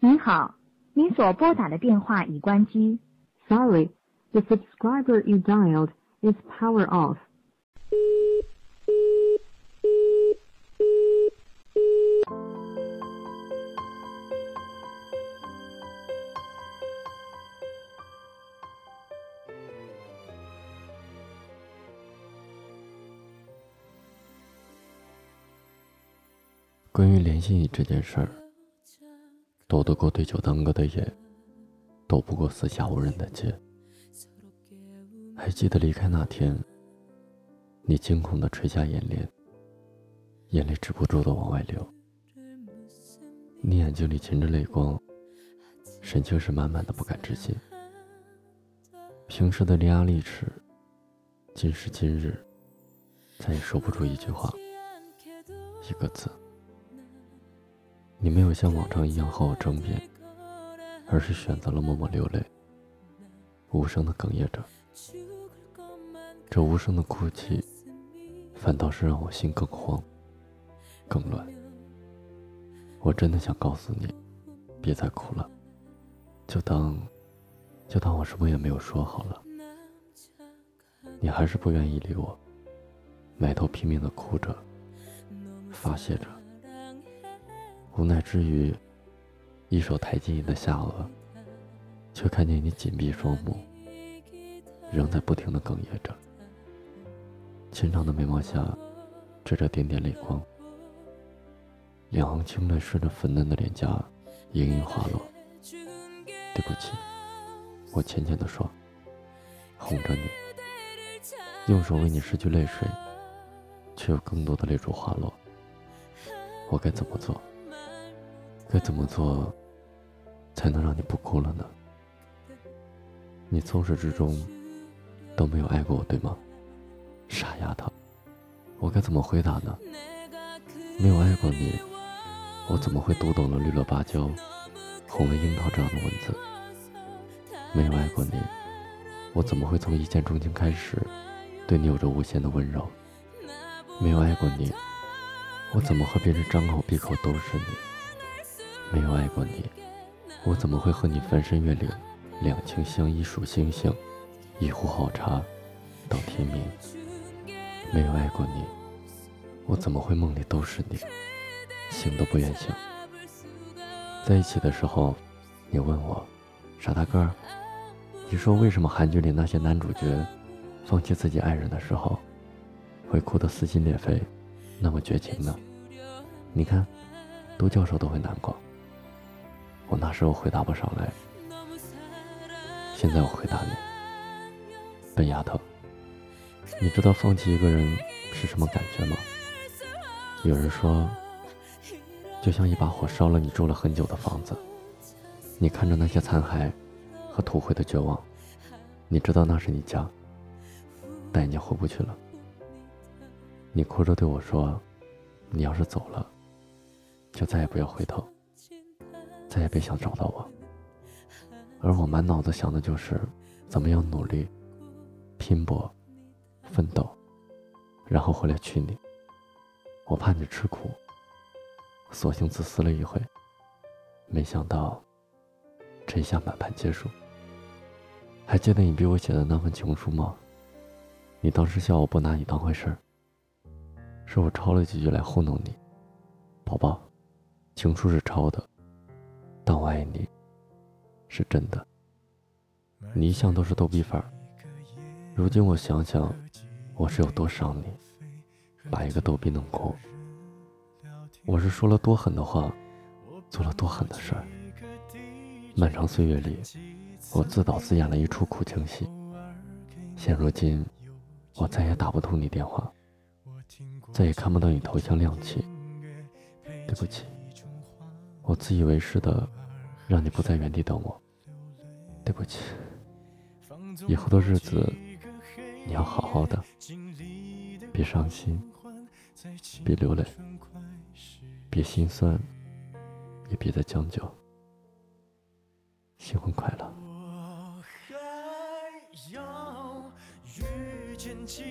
您好，您所拨打的电话已关机。Sorry, the subscriber you dialed is power off. 关于联系你这件事儿，斗得过对酒当歌的夜，斗不过四下无人的街。还记得离开那天，你惊恐的垂下眼帘，眼泪止不住的往外流。你眼睛里噙着泪光，神情是满满的不敢置信。平时的伶牙俐齿，今时今日，再也说不出一句话，一个字。你没有像往常一样和我争辩，而是选择了默默流泪，无声的哽咽着。这无声的哭泣，反倒是让我心更慌、更乱。我真的想告诉你，别再哭了，就当，就当我什么也没有说好了。你还是不愿意理我，埋头拼命的哭着，发泄着。无奈之余，一手抬起你的下颚，却看见你紧闭双目，仍在不停的哽咽着。清长的眉毛下，缀着点点泪光，两行清泪顺着粉嫩的脸颊盈盈滑落。对不起，我浅浅的说，哄着你，用手为你拭去泪水，却有更多的泪珠滑落。我该怎么做？该怎么做，才能让你不哭了呢？你从始至终都没有爱过我，对吗？傻丫头，我该怎么回答呢？没有爱过你，我怎么会读懂了绿萝芭蕉、红了樱桃这样的文字？没有爱过你，我怎么会从一见钟情开始，对你有着无限的温柔？没有爱过你，我怎么和别人张口闭口都是你？没有爱过你，我怎么会和你翻山越岭，两情相依数星星，一壶好茶到天明？没有爱过你，我怎么会梦里都是你，醒都不愿醒？在一起的时候，你问我，傻大个儿，你说为什么韩剧里那些男主角放弃自己爱人的时候，会哭得撕心裂肺，那么绝情呢？你看，都教授都会难过。我那时候回答不上来，现在我回答你，笨丫头，你知道放弃一个人是什么感觉吗？有人说，就像一把火烧了你住了很久的房子，你看着那些残骸和土灰的绝望，你知道那是你家，但已经回不去了。你哭着对我说，你要是走了，就再也不要回头。再也别想找到我，而我满脑子想的就是怎么样努力、拼搏、奋斗，然后回来娶你。我怕你吃苦，索性自私了一回。没想到，这下满盘皆输。还记得你逼我写的那份情书吗？你当时笑我不拿你当回事儿，是我抄了几句来糊弄你。宝宝，情书是抄的。但我爱你，是真的。你一向都是逗比范儿，如今我想想，我是有多伤你，把一个逗比弄哭。我是说了多狠的话，做了多狠的事儿。漫长岁月里，我自导自演了一出苦情戏。现如今，我再也打不通你电话，再也看不到你头像亮起。对不起，我自以为是的。让你不在原地等我，对不起。以后的日子，你要好好的，别伤心，别流泪，别心酸，也别再将就。新婚快乐！我还要遇见几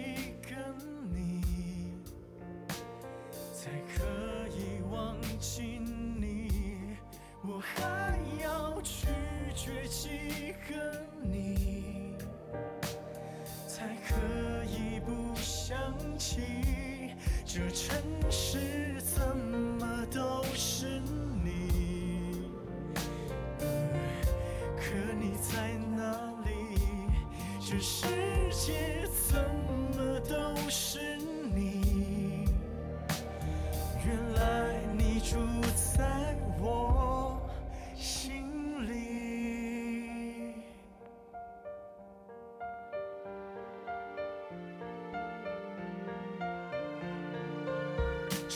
起这城市怎么都是你？可你在哪里？这世界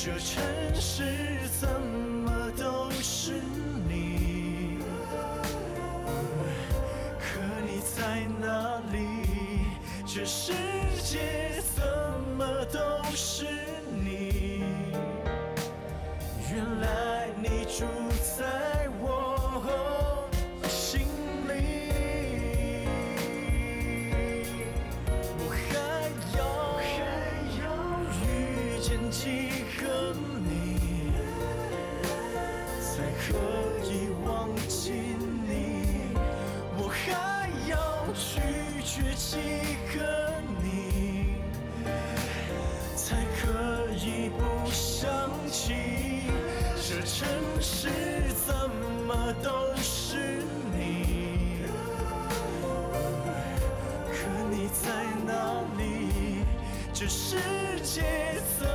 这城市怎么都是你？可你在哪里？这世界怎么都是你？原来拒绝几个你，才可以不想起这城市怎么都是你？可你在哪里？这世界怎